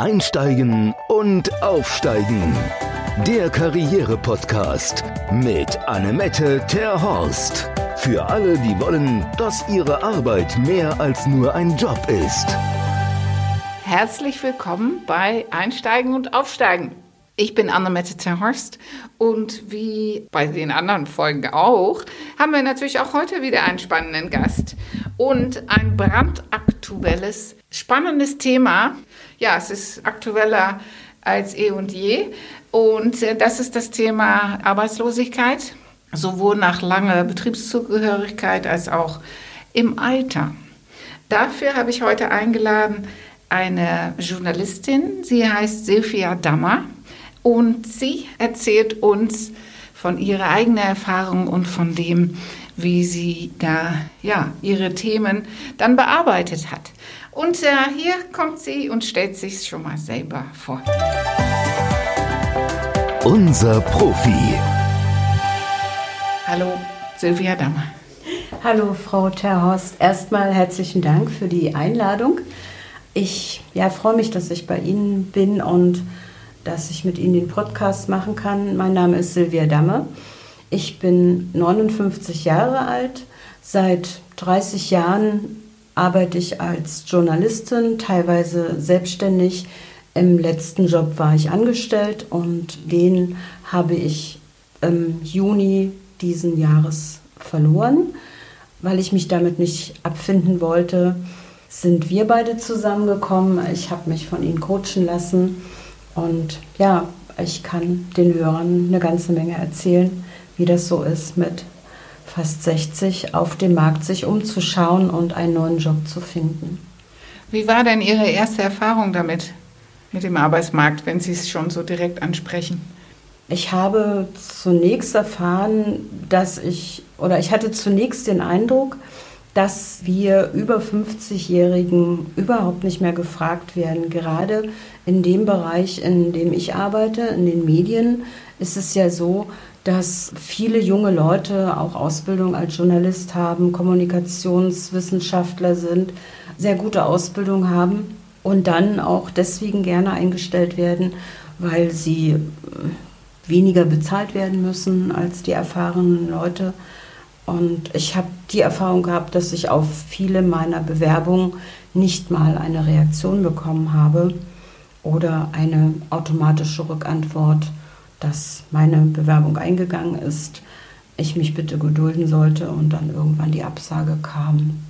Einsteigen und Aufsteigen. Der Karriere-Podcast mit Annemette Terhorst. Für alle, die wollen, dass ihre Arbeit mehr als nur ein Job ist. Herzlich willkommen bei Einsteigen und Aufsteigen. Ich bin Annemette Terhorst und wie bei den anderen Folgen auch, haben wir natürlich auch heute wieder einen spannenden Gast und ein brandaktuelles, spannendes Thema. Ja, es ist aktueller als eh und je und äh, das ist das Thema Arbeitslosigkeit, sowohl nach langer Betriebszugehörigkeit als auch im Alter. Dafür habe ich heute eingeladen eine Journalistin, sie heißt Silvia Dammer. Und sie erzählt uns von ihrer eigenen Erfahrung und von dem, wie sie da ja, ihre Themen dann bearbeitet hat. Und äh, hier kommt sie und stellt sich schon mal selber vor. Unser Profi. Hallo, Silvia Dammer. Hallo, Frau Terhorst. Erstmal herzlichen Dank für die Einladung. Ich ja, freue mich, dass ich bei Ihnen bin und dass ich mit Ihnen den Podcast machen kann. Mein Name ist Silvia Damme. Ich bin 59 Jahre alt. Seit 30 Jahren arbeite ich als Journalistin, teilweise selbstständig. Im letzten Job war ich angestellt und den habe ich im Juni diesen Jahres verloren, weil ich mich damit nicht abfinden wollte. Sind wir beide zusammengekommen. Ich habe mich von ihnen coachen lassen und ja, ich kann den Hörern eine ganze Menge erzählen, wie das so ist, mit fast 60 auf dem Markt sich umzuschauen und einen neuen Job zu finden. Wie war denn Ihre erste Erfahrung damit, mit dem Arbeitsmarkt, wenn Sie es schon so direkt ansprechen? Ich habe zunächst erfahren, dass ich, oder ich hatte zunächst den Eindruck, dass wir über 50-Jährigen überhaupt nicht mehr gefragt werden. Gerade in dem Bereich, in dem ich arbeite, in den Medien, ist es ja so, dass viele junge Leute auch Ausbildung als Journalist haben, Kommunikationswissenschaftler sind, sehr gute Ausbildung haben und dann auch deswegen gerne eingestellt werden, weil sie äh, weniger bezahlt werden müssen als die erfahrenen Leute. Und ich habe die Erfahrung gehabt, dass ich auf viele meiner Bewerbungen nicht mal eine Reaktion bekommen habe oder eine automatische Rückantwort, dass meine Bewerbung eingegangen ist, ich mich bitte gedulden sollte und dann irgendwann die Absage kam.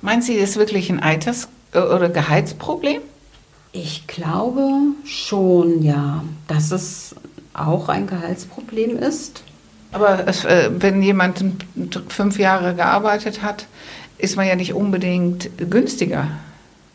Meinen Sie, das ist wirklich ein Alters- oder Gehaltsproblem? Ich glaube schon, ja, dass es auch ein Gehaltsproblem ist. Aber es, äh, wenn jemand fünf Jahre gearbeitet hat, ist man ja nicht unbedingt günstiger.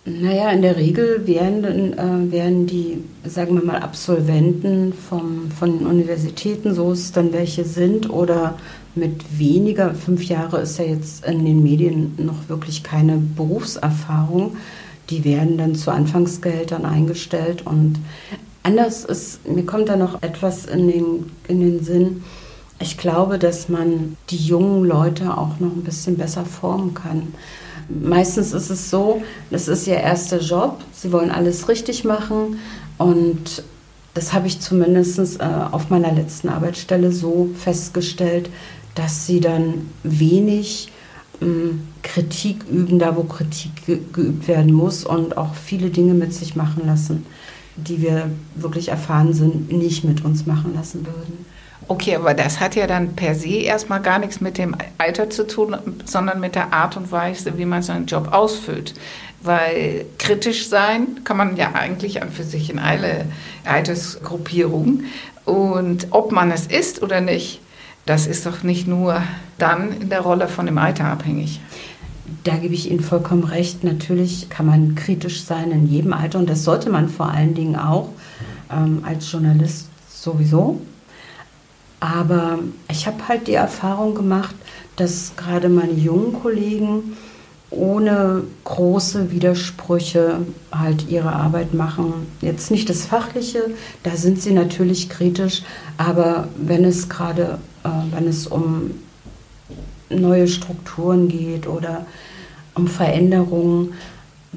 Naja, in der Regel werden, äh, werden die, sagen wir mal, Absolventen vom, von Universitäten, so es dann welche sind, oder mit weniger, fünf Jahre ist ja jetzt in den Medien noch wirklich keine Berufserfahrung, die werden dann zu Anfangsgehältern eingestellt. Und anders ist, mir kommt da noch etwas in den, in den Sinn, ich glaube, dass man die jungen Leute auch noch ein bisschen besser formen kann. Meistens ist es so, das ist ihr erster Job, sie wollen alles richtig machen und das habe ich zumindest äh, auf meiner letzten Arbeitsstelle so festgestellt, dass sie dann wenig ähm, Kritik üben, da wo Kritik geübt werden muss und auch viele Dinge mit sich machen lassen, die wir wirklich erfahren sind, nicht mit uns machen lassen würden. Okay, aber das hat ja dann per se erstmal gar nichts mit dem Alter zu tun, sondern mit der Art und Weise, wie man seinen Job ausfüllt. Weil kritisch sein kann man ja eigentlich an für sich in alle Altersgruppierungen. Und ob man es ist oder nicht, das ist doch nicht nur dann in der Rolle von dem Alter abhängig. Da gebe ich Ihnen vollkommen recht. Natürlich kann man kritisch sein in jedem Alter und das sollte man vor allen Dingen auch ähm, als Journalist sowieso. Aber ich habe halt die Erfahrung gemacht, dass gerade meine jungen Kollegen ohne große Widersprüche halt ihre Arbeit machen. Jetzt nicht das Fachliche, da sind sie natürlich kritisch, aber wenn es gerade, äh, wenn es um neue Strukturen geht oder um Veränderungen,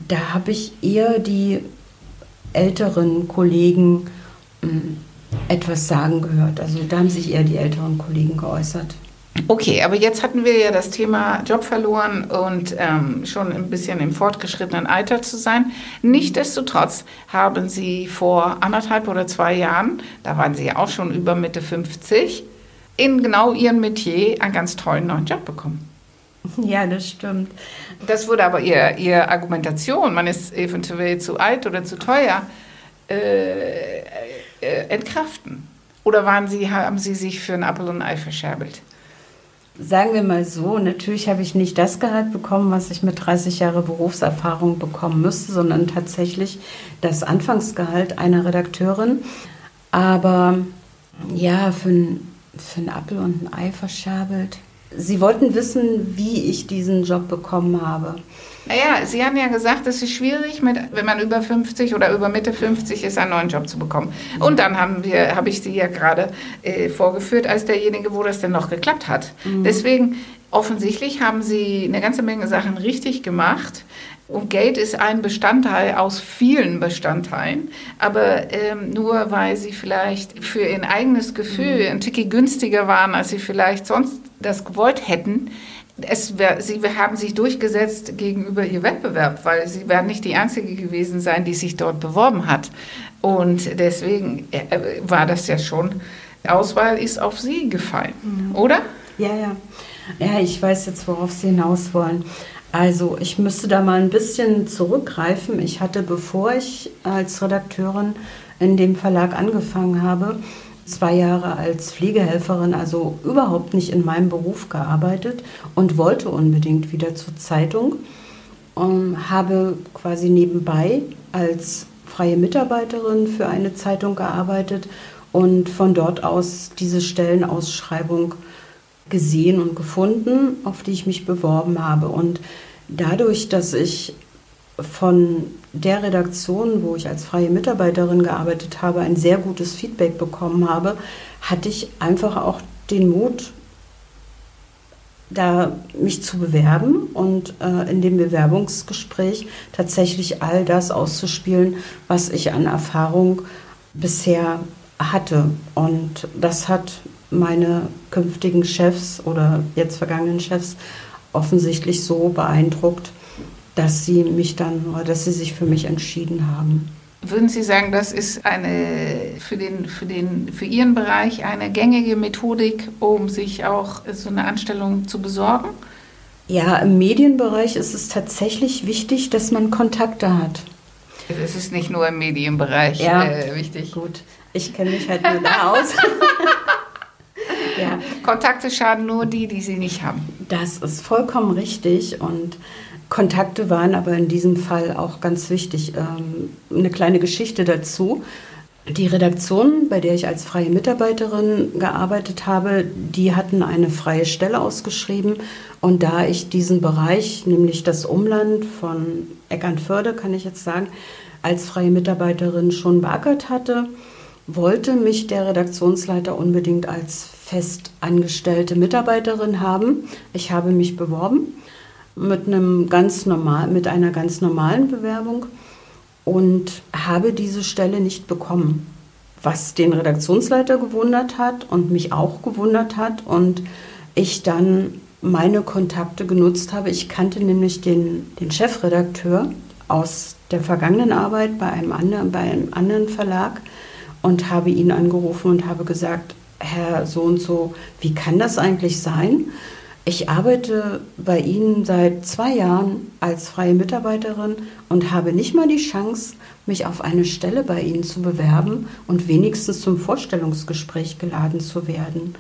da habe ich eher die älteren Kollegen hm, etwas sagen gehört. Also da haben sich eher die älteren Kollegen geäußert. Okay, aber jetzt hatten wir ja das Thema Job verloren und ähm, schon ein bisschen im fortgeschrittenen Alter zu sein. Nichtsdestotrotz haben Sie vor anderthalb oder zwei Jahren, da waren Sie ja auch schon über Mitte 50, in genau Ihrem Metier einen ganz tollen neuen Job bekommen. Ja, das stimmt. Das wurde aber Ihr, Ihre Argumentation, man ist eventuell zu alt oder zu teuer, äh, äh, entkraften. Oder waren Sie, haben Sie sich für ein Apfel und ein Ei verscherbelt? Sagen wir mal so, natürlich habe ich nicht das Gehalt bekommen, was ich mit 30 Jahren Berufserfahrung bekommen müsste, sondern tatsächlich das Anfangsgehalt einer Redakteurin. Aber ja, für ein, für ein Apfel und ein Ei verscherbelt. Sie wollten wissen, wie ich diesen Job bekommen habe. Naja, Sie haben ja gesagt, es ist schwierig, mit, wenn man über 50 oder über Mitte 50 ist, einen neuen Job zu bekommen. Und dann haben wir, habe ich Sie ja gerade äh, vorgeführt als derjenige, wo das denn noch geklappt hat. Mhm. Deswegen, offensichtlich haben Sie eine ganze Menge Sachen richtig gemacht. Und Geld ist ein Bestandteil aus vielen Bestandteilen, aber ähm, nur weil sie vielleicht für ihr eigenes Gefühl mhm. ein Ticky günstiger waren, als sie vielleicht sonst das gewollt hätten, es sie haben sich durchgesetzt gegenüber ihr Wettbewerb, weil sie werden nicht die Einzige gewesen sein, die sich dort beworben hat. Und deswegen äh, war das ja schon, Auswahl ist auf sie gefallen, mhm. oder? Ja, ja. Ja, ich weiß jetzt, worauf Sie hinaus wollen. Also ich müsste da mal ein bisschen zurückgreifen. Ich hatte, bevor ich als Redakteurin in dem Verlag angefangen habe, zwei Jahre als Pflegehelferin, also überhaupt nicht in meinem Beruf gearbeitet und wollte unbedingt wieder zur Zeitung. Und habe quasi nebenbei als freie Mitarbeiterin für eine Zeitung gearbeitet und von dort aus diese Stellenausschreibung gesehen und gefunden, auf die ich mich beworben habe. Und dadurch, dass ich von der Redaktion, wo ich als freie Mitarbeiterin gearbeitet habe, ein sehr gutes Feedback bekommen habe, hatte ich einfach auch den Mut, da mich zu bewerben und äh, in dem Bewerbungsgespräch tatsächlich all das auszuspielen, was ich an Erfahrung bisher hatte. Und das hat meine künftigen Chefs oder jetzt vergangenen Chefs offensichtlich so beeindruckt, dass sie mich dann oder dass sie sich für mich entschieden haben. Würden Sie sagen, das ist eine für, den, für, den, für Ihren Bereich eine gängige Methodik, um sich auch so eine Anstellung zu besorgen? Ja, im Medienbereich ist es tatsächlich wichtig, dass man Kontakte hat. Es ist nicht nur im Medienbereich ja, äh, wichtig. Gut, ich kenne mich halt nur da aus. ja. Kontakte schaden nur die, die sie nicht haben. Das ist vollkommen richtig und Kontakte waren aber in diesem Fall auch ganz wichtig. Ähm, eine kleine Geschichte dazu. Die Redaktion, bei der ich als freie Mitarbeiterin gearbeitet habe, die hatten eine freie Stelle ausgeschrieben. Und da ich diesen Bereich, nämlich das Umland von Eckernförde, kann ich jetzt sagen, als freie Mitarbeiterin schon beackert hatte, wollte mich der Redaktionsleiter unbedingt als fest angestellte Mitarbeiterin haben. Ich habe mich beworben mit, einem ganz normal, mit einer ganz normalen Bewerbung und habe diese Stelle nicht bekommen. Was den Redaktionsleiter gewundert hat und mich auch gewundert hat und ich dann meine Kontakte genutzt habe. Ich kannte nämlich den, den Chefredakteur aus der vergangenen Arbeit bei einem, anderen, bei einem anderen Verlag und habe ihn angerufen und habe gesagt, Herr so und so, wie kann das eigentlich sein? Ich arbeite bei Ihnen seit zwei Jahren als freie Mitarbeiterin und habe nicht mal die Chance, mich auf eine Stelle bei Ihnen zu bewerben und wenigstens zum Vorstellungsgespräch geladen zu werden.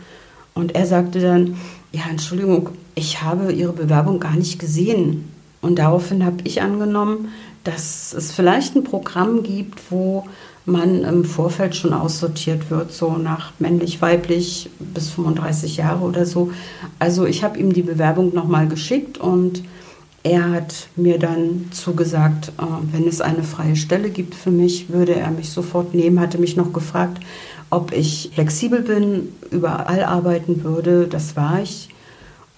Und er sagte dann, ja, Entschuldigung, ich habe Ihre Bewerbung gar nicht gesehen. Und daraufhin habe ich angenommen, dass es vielleicht ein Programm gibt, wo man im Vorfeld schon aussortiert wird, so nach männlich, weiblich bis 35 Jahre oder so. Also ich habe ihm die Bewerbung nochmal geschickt und er hat mir dann zugesagt, äh, wenn es eine freie Stelle gibt für mich, würde er mich sofort nehmen, hatte mich noch gefragt, ob ich flexibel bin, überall arbeiten würde. Das war ich.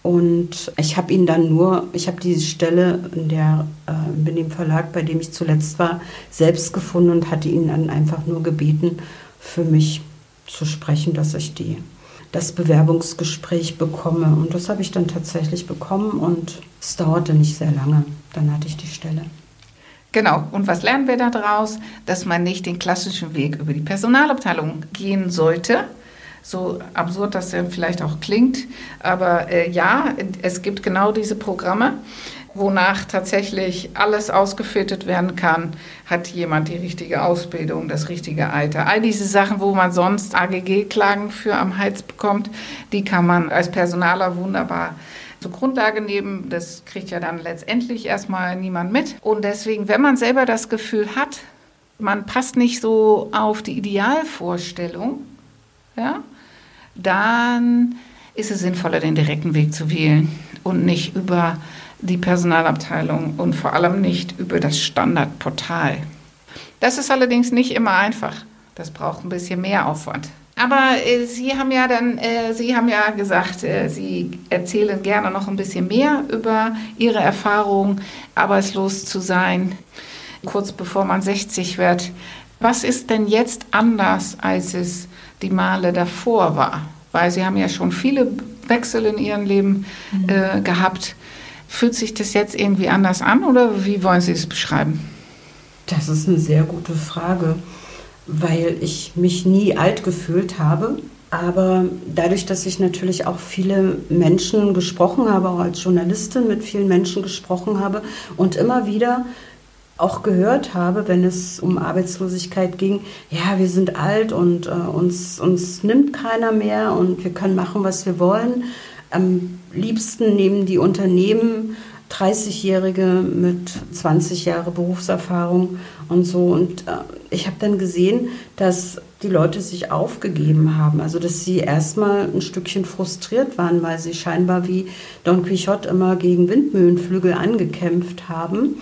Und ich habe ihn dann nur, ich habe diese Stelle in, der, äh, in dem Verlag, bei dem ich zuletzt war, selbst gefunden und hatte ihn dann einfach nur gebeten, für mich zu sprechen, dass ich die, das Bewerbungsgespräch bekomme. Und das habe ich dann tatsächlich bekommen und es dauerte nicht sehr lange. Dann hatte ich die Stelle. Genau. Und was lernen wir daraus? Dass man nicht den klassischen Weg über die Personalabteilung gehen sollte, so absurd das ja vielleicht auch klingt. Aber äh, ja, es gibt genau diese Programme, wonach tatsächlich alles ausgefiltert werden kann. Hat jemand die richtige Ausbildung, das richtige Alter? All diese Sachen, wo man sonst AGG-Klagen für am Hals bekommt, die kann man als Personaler wunderbar zur Grundlage nehmen. Das kriegt ja dann letztendlich erstmal niemand mit. Und deswegen, wenn man selber das Gefühl hat, man passt nicht so auf die Idealvorstellung, ja, dann ist es sinnvoller, den direkten Weg zu wählen und nicht über die Personalabteilung und vor allem nicht über das Standardportal. Das ist allerdings nicht immer einfach. Das braucht ein bisschen mehr Aufwand. Aber äh, Sie haben ja dann, äh, Sie haben ja gesagt, äh, Sie erzählen gerne noch ein bisschen mehr über Ihre Erfahrung, arbeitslos zu sein, kurz bevor man 60 wird. Was ist denn jetzt anders, als es die Male davor war? Weil Sie haben ja schon viele Wechsel in Ihrem Leben mhm. äh, gehabt. Fühlt sich das jetzt irgendwie anders an oder wie wollen Sie es beschreiben? Das ist eine sehr gute Frage, weil ich mich nie alt gefühlt habe. Aber dadurch, dass ich natürlich auch viele Menschen gesprochen habe, auch als Journalistin mit vielen Menschen gesprochen habe und immer wieder auch gehört habe, wenn es um Arbeitslosigkeit ging, ja, wir sind alt und äh, uns, uns nimmt keiner mehr und wir können machen, was wir wollen. Am liebsten nehmen die Unternehmen 30-Jährige mit 20 Jahre Berufserfahrung und so. Und äh, ich habe dann gesehen, dass die Leute sich aufgegeben haben. Also dass sie erstmal ein Stückchen frustriert waren, weil sie scheinbar wie Don Quixote immer gegen Windmühlenflügel angekämpft haben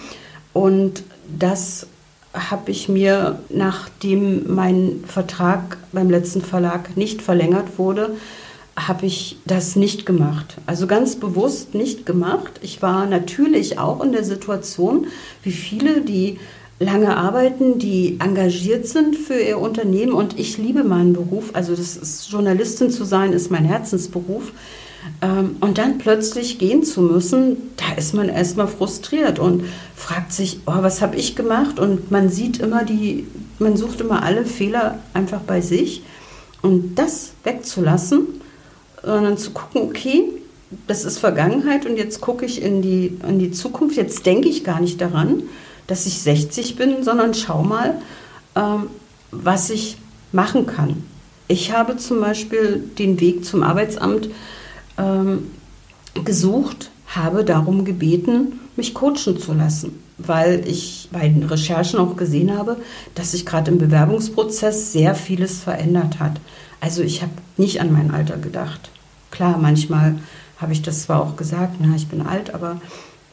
und das habe ich mir, nachdem mein Vertrag beim letzten Verlag nicht verlängert wurde, habe ich das nicht gemacht. Also ganz bewusst nicht gemacht. Ich war natürlich auch in der Situation, wie viele, die lange arbeiten, die engagiert sind für ihr Unternehmen und ich liebe meinen Beruf. Also das ist Journalistin zu sein, ist mein Herzensberuf. Ähm, und dann plötzlich gehen zu müssen, da ist man erstmal frustriert und fragt sich, oh, was habe ich gemacht? Und man sieht immer die, man sucht immer alle Fehler einfach bei sich. Und das wegzulassen, sondern zu gucken, okay, das ist Vergangenheit und jetzt gucke ich in die, in die Zukunft. Jetzt denke ich gar nicht daran, dass ich 60 bin, sondern schau mal, ähm, was ich machen kann. Ich habe zum Beispiel den Weg zum Arbeitsamt ähm, gesucht, habe darum gebeten, mich coachen zu lassen, weil ich bei den Recherchen auch gesehen habe, dass sich gerade im Bewerbungsprozess sehr vieles verändert hat. Also ich habe nicht an mein Alter gedacht. Klar, manchmal habe ich das zwar auch gesagt, na, ich bin alt, aber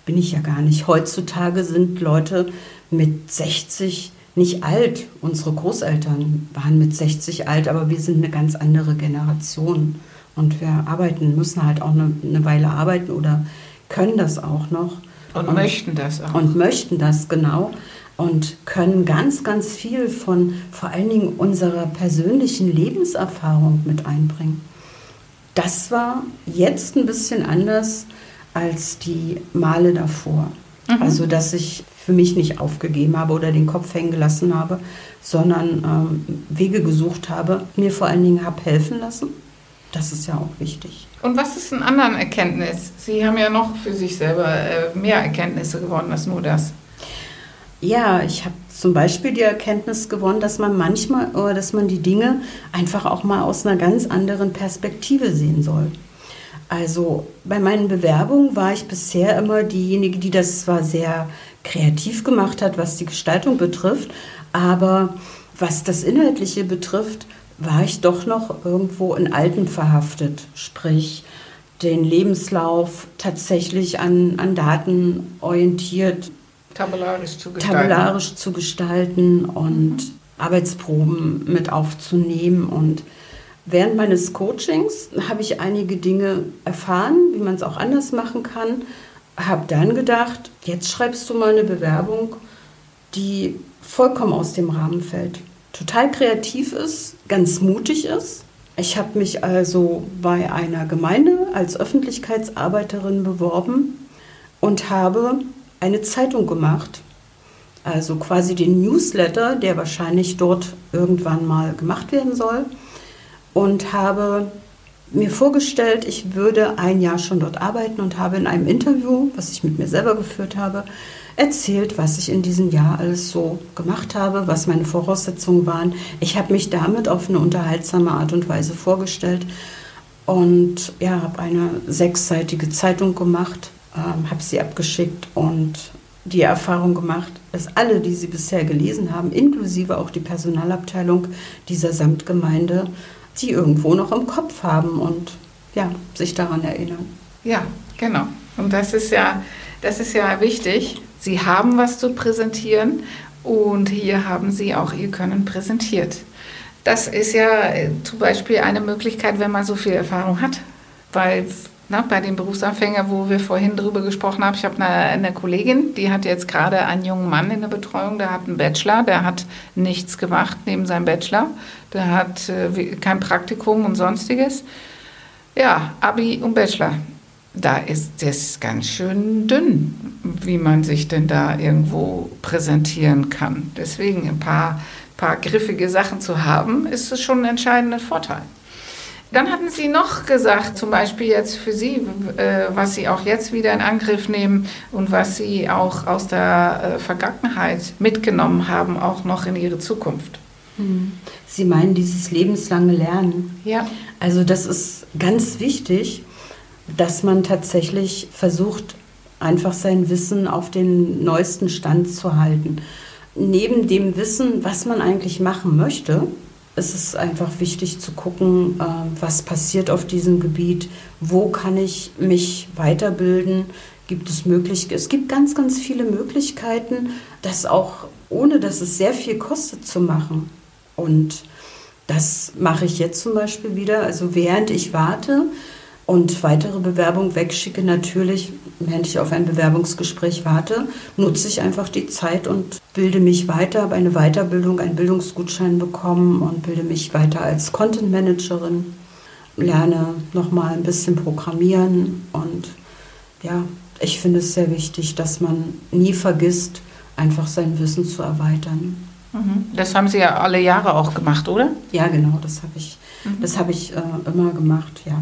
bin ich ja gar nicht. Heutzutage sind Leute mit 60 nicht alt. Unsere Großeltern waren mit 60 alt, aber wir sind eine ganz andere Generation. Und wir arbeiten, müssen halt auch eine, eine Weile arbeiten oder können das auch noch. Und, und möchten das auch. Und möchten das, genau. Und können ganz, ganz viel von vor allen Dingen unserer persönlichen Lebenserfahrung mit einbringen. Das war jetzt ein bisschen anders als die Male davor. Mhm. Also, dass ich für mich nicht aufgegeben habe oder den Kopf hängen gelassen habe, sondern ähm, Wege gesucht habe, mir vor allen Dingen habe helfen lassen das ist ja auch wichtig. Und was ist ein anderen Erkenntnis? Sie haben ja noch für sich selber äh, mehr Erkenntnisse gewonnen als nur das. Ja, ich habe zum Beispiel die Erkenntnis gewonnen, dass man manchmal oder dass man die Dinge einfach auch mal aus einer ganz anderen Perspektive sehen soll. Also bei meinen Bewerbungen war ich bisher immer diejenige, die das zwar sehr kreativ gemacht hat, was die Gestaltung betrifft, aber was das Inhaltliche betrifft, war ich doch noch irgendwo in Alten verhaftet, sprich den Lebenslauf tatsächlich an, an Daten orientiert, tabellarisch zu gestalten, tabellarisch zu gestalten und mhm. Arbeitsproben mit aufzunehmen und während meines Coachings habe ich einige Dinge erfahren, wie man es auch anders machen kann. Habe dann gedacht, jetzt schreibst du mal eine Bewerbung, die vollkommen aus dem Rahmen fällt. Total kreativ ist, ganz mutig ist. Ich habe mich also bei einer Gemeinde als Öffentlichkeitsarbeiterin beworben und habe eine Zeitung gemacht. Also quasi den Newsletter, der wahrscheinlich dort irgendwann mal gemacht werden soll. Und habe mir vorgestellt, ich würde ein Jahr schon dort arbeiten und habe in einem Interview, was ich mit mir selber geführt habe, erzählt, was ich in diesem Jahr alles so gemacht habe, was meine Voraussetzungen waren. Ich habe mich damit auf eine unterhaltsame Art und Weise vorgestellt und ja, habe eine sechsseitige Zeitung gemacht, ähm, habe sie abgeschickt und die Erfahrung gemacht, dass alle, die sie bisher gelesen haben, inklusive auch die Personalabteilung dieser Samtgemeinde, die irgendwo noch im Kopf haben und ja, sich daran erinnern. Ja, genau. Und das ist ja, das ist ja wichtig. Sie haben was zu präsentieren und hier haben Sie auch Ihr Können präsentiert. Das ist ja äh, zum Beispiel eine Möglichkeit, wenn man so viel Erfahrung hat, weil na, bei den Berufsanfängern, wo wir vorhin drüber gesprochen haben, ich habe eine, eine, Kollegin, die hat jetzt gerade einen jungen Mann in der Betreuung, der hat einen Bachelor, der hat nichts gemacht neben seinem Bachelor, der hat äh, kein Praktikum und sonstiges. Ja, Abi und Bachelor. Da ist das ganz schön dünn, wie man sich denn da irgendwo präsentieren kann. Deswegen ein paar, paar griffige Sachen zu haben, ist es schon ein entscheidender Vorteil. Dann hatten Sie noch gesagt, zum Beispiel jetzt für Sie, äh, was Sie auch jetzt wieder in Angriff nehmen und was Sie auch aus der äh, Vergangenheit mitgenommen haben, auch noch in Ihre Zukunft. Hm. Sie meinen dieses lebenslange Lernen? Ja. Also das ist ganz wichtig, dass man tatsächlich versucht, einfach sein Wissen auf den neuesten Stand zu halten. Neben dem Wissen, was man eigentlich machen möchte, es ist einfach wichtig zu gucken, äh, was passiert auf diesem Gebiet, wo kann ich mich weiterbilden, gibt es möglich es gibt ganz ganz viele Möglichkeiten, das auch ohne dass es sehr viel kostet zu machen und das mache ich jetzt zum Beispiel wieder. Also während ich warte, und weitere Bewerbung wegschicke, natürlich, während ich auf ein Bewerbungsgespräch warte, nutze ich einfach die Zeit und bilde mich weiter, habe eine Weiterbildung, einen Bildungsgutschein bekommen und bilde mich weiter als Content Managerin, lerne nochmal ein bisschen Programmieren und ja, ich finde es sehr wichtig, dass man nie vergisst, einfach sein Wissen zu erweitern. Mhm. Das haben Sie ja alle Jahre auch gemacht, oder? Ja, genau, das habe ich, mhm. das habe ich äh, immer gemacht, ja.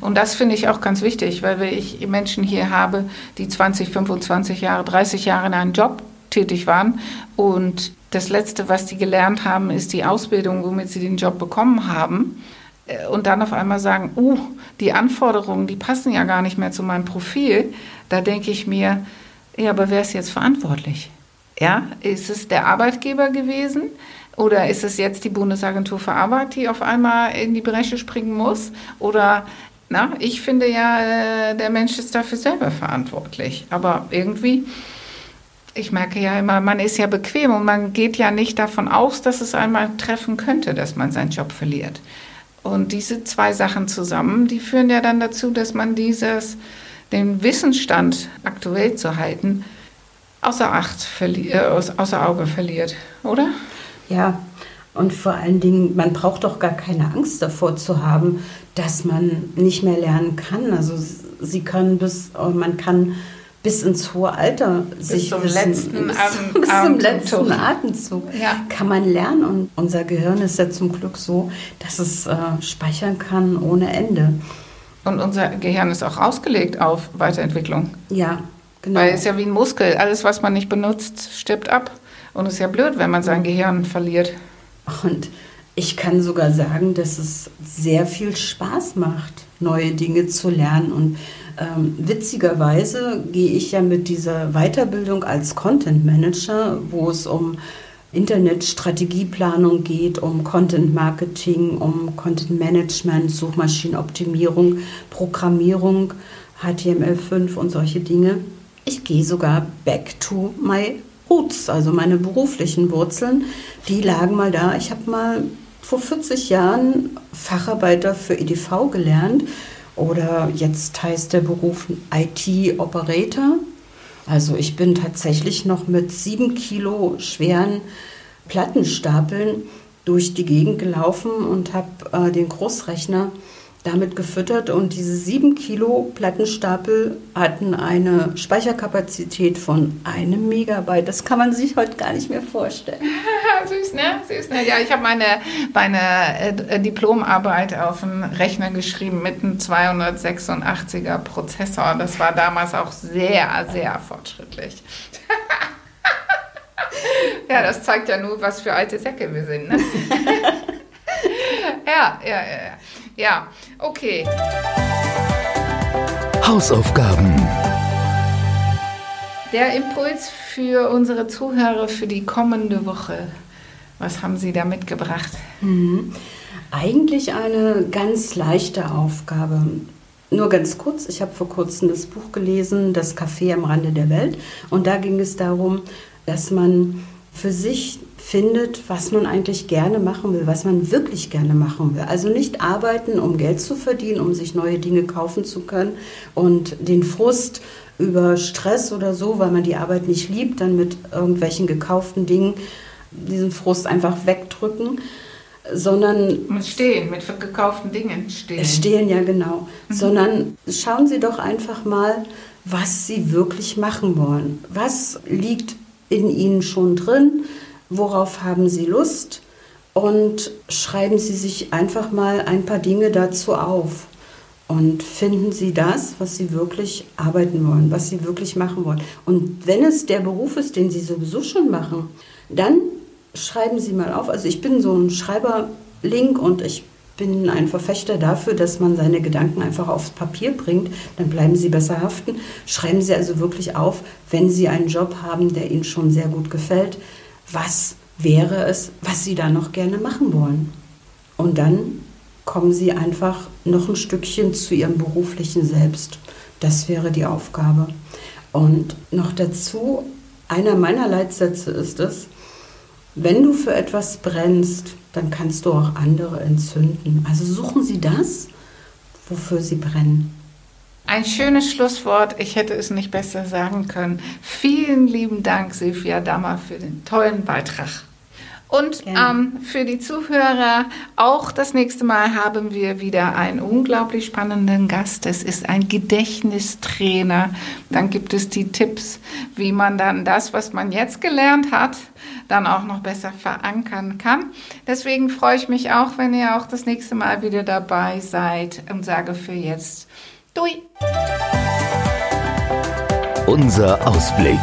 Und das finde ich auch ganz wichtig, weil ich Menschen hier habe, die 20, 25 Jahre, 30 Jahre in einem Job tätig waren und das Letzte, was die gelernt haben, ist die Ausbildung, womit sie den Job bekommen haben. Äh, und dann auf einmal sagen, uh, die Anforderungen, die passen ja gar nicht mehr zu meinem Profil. Da denke ich mir, ja, aber wer ist jetzt verantwortlich? Ja, ist es der Arbeitgeber gewesen? Oder ist es jetzt die Bundesagentur für Arbeit, die auf einmal in die Bresche springen muss? Oder na, ich finde ja, äh, der Mensch ist dafür selber verantwortlich. Aber irgendwie, ich merke ja immer, man ist ja bequem und man geht ja nicht davon aus, dass es einmal treffen könnte, dass man seinen Job verliert. Und diese zwei Sachen zusammen, die führen ja dann dazu, dass man dieses, den Wissensstand aktuell zu halten, außer Acht, äh, außer Auge verliert, oder? Ja, und vor allen Dingen, man braucht doch gar keine Angst davor zu haben, dass man nicht mehr lernen kann. Also sie können bis, oh, man kann bis ins hohe Alter bis sich zum wissen, letzten bis, Atem, bis zum Atemzug. letzten Atemzug Ja. kann man lernen und unser Gehirn ist ja zum Glück so, dass es äh, speichern kann ohne Ende. Und unser Gehirn ist auch ausgelegt auf Weiterentwicklung. Ja, genau. Weil es ist ja wie ein Muskel. Alles, was man nicht benutzt, stirbt ab. Und es ist ja blöd, wenn man sein Gehirn verliert. Und ich kann sogar sagen, dass es sehr viel Spaß macht, neue Dinge zu lernen. Und ähm, witzigerweise gehe ich ja mit dieser Weiterbildung als Content Manager, wo es um Internetstrategieplanung geht, um Content Marketing, um Content Management, Suchmaschinenoptimierung, Programmierung, HTML5 und solche Dinge. Ich gehe sogar back to my Roots, also meine beruflichen Wurzeln, die lagen mal da. Ich habe mal vor 40 Jahren Facharbeiter für EDV gelernt oder jetzt heißt der Beruf IT-Operator. Also ich bin tatsächlich noch mit sieben Kilo schweren Plattenstapeln durch die Gegend gelaufen und habe äh, den Großrechner damit gefüttert und diese sieben Kilo Plattenstapel hatten eine Speicherkapazität von einem Megabyte. Das kann man sich heute gar nicht mehr vorstellen. Süß, ne? Süß, ne? Ja, ich habe meine, meine äh, Diplomarbeit auf einen Rechner geschrieben mit einem 286er Prozessor. Das war damals auch sehr, sehr fortschrittlich. ja, das zeigt ja nur, was für alte Säcke wir sind, ne? ja, ja, ja, ja. Okay. Hausaufgaben. Der Impuls für unsere Zuhörer für die kommende Woche. Was haben Sie da mitgebracht? Mhm. Eigentlich eine ganz leichte Aufgabe. Nur ganz kurz, ich habe vor kurzem das Buch gelesen, Das Café am Rande der Welt. Und da ging es darum, dass man für sich findet, was man eigentlich gerne machen will, was man wirklich gerne machen will. Also nicht arbeiten, um Geld zu verdienen, um sich neue Dinge kaufen zu können und den Frust über Stress oder so, weil man die Arbeit nicht liebt, dann mit irgendwelchen gekauften Dingen diesen Frust einfach wegdrücken, sondern mit stehen, mit gekauften Dingen stehen. Stehen ja genau, mhm. sondern schauen Sie doch einfach mal, was Sie wirklich machen wollen. Was liegt in Ihnen schon drin? worauf haben Sie Lust und schreiben Sie sich einfach mal ein paar Dinge dazu auf und finden Sie das, was Sie wirklich arbeiten wollen, was Sie wirklich machen wollen. Und wenn es der Beruf ist, den Sie sowieso schon machen, dann schreiben Sie mal auf. Also ich bin so ein Schreiberlink und ich bin ein Verfechter dafür, dass man seine Gedanken einfach aufs Papier bringt, dann bleiben sie besser haften. Schreiben Sie also wirklich auf, wenn Sie einen Job haben, der Ihnen schon sehr gut gefällt, was wäre es, was Sie da noch gerne machen wollen. Und dann kommen Sie einfach noch ein Stückchen zu Ihrem beruflichen Selbst. Das wäre die Aufgabe. Und noch dazu, einer meiner Leitsätze ist es, wenn du für etwas brennst, dann kannst du auch andere entzünden. Also suchen Sie das, wofür Sie brennen. Ein schönes Schlusswort. Ich hätte es nicht besser sagen können. Vielen lieben Dank, Silvia Dammer, für den tollen Beitrag. Und ähm, für die Zuhörer auch das nächste Mal haben wir wieder einen unglaublich spannenden Gast. Es ist ein Gedächtnistrainer. Dann gibt es die Tipps, wie man dann das, was man jetzt gelernt hat, dann auch noch besser verankern kann. Deswegen freue ich mich auch, wenn ihr auch das nächste Mal wieder dabei seid und sage für jetzt Dui. Unser Ausblick.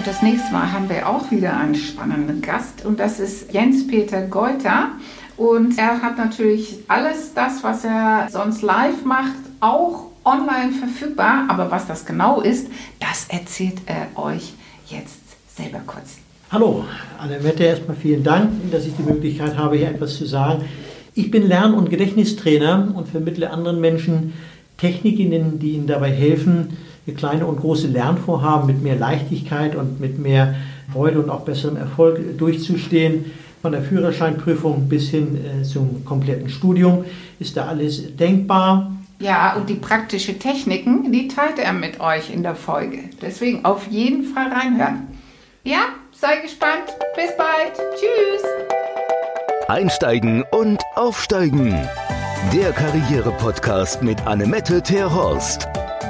Und das nächste Mal haben wir auch wieder einen spannenden Gast und das ist Jens-Peter Geuter. Und er hat natürlich alles das, was er sonst live macht, auch online verfügbar. Aber was das genau ist, das erzählt er euch jetzt selber kurz. Hallo, Annemette, erstmal vielen Dank, dass ich die Möglichkeit habe, hier etwas zu sagen. Ich bin Lern- und Gedächtnistrainer und vermittle anderen Menschen Techniken, die ihnen dabei helfen, kleine und große Lernvorhaben mit mehr Leichtigkeit und mit mehr Freude und auch besserem Erfolg durchzustehen. Von der Führerscheinprüfung bis hin äh, zum kompletten Studium ist da alles denkbar. Ja, und die praktischen Techniken, die teilt er mit euch in der Folge. Deswegen auf jeden Fall reinhören. Ja, sei gespannt. Bis bald. Tschüss. Einsteigen und aufsteigen. Der Karriere-Podcast mit Annemette Terhorst.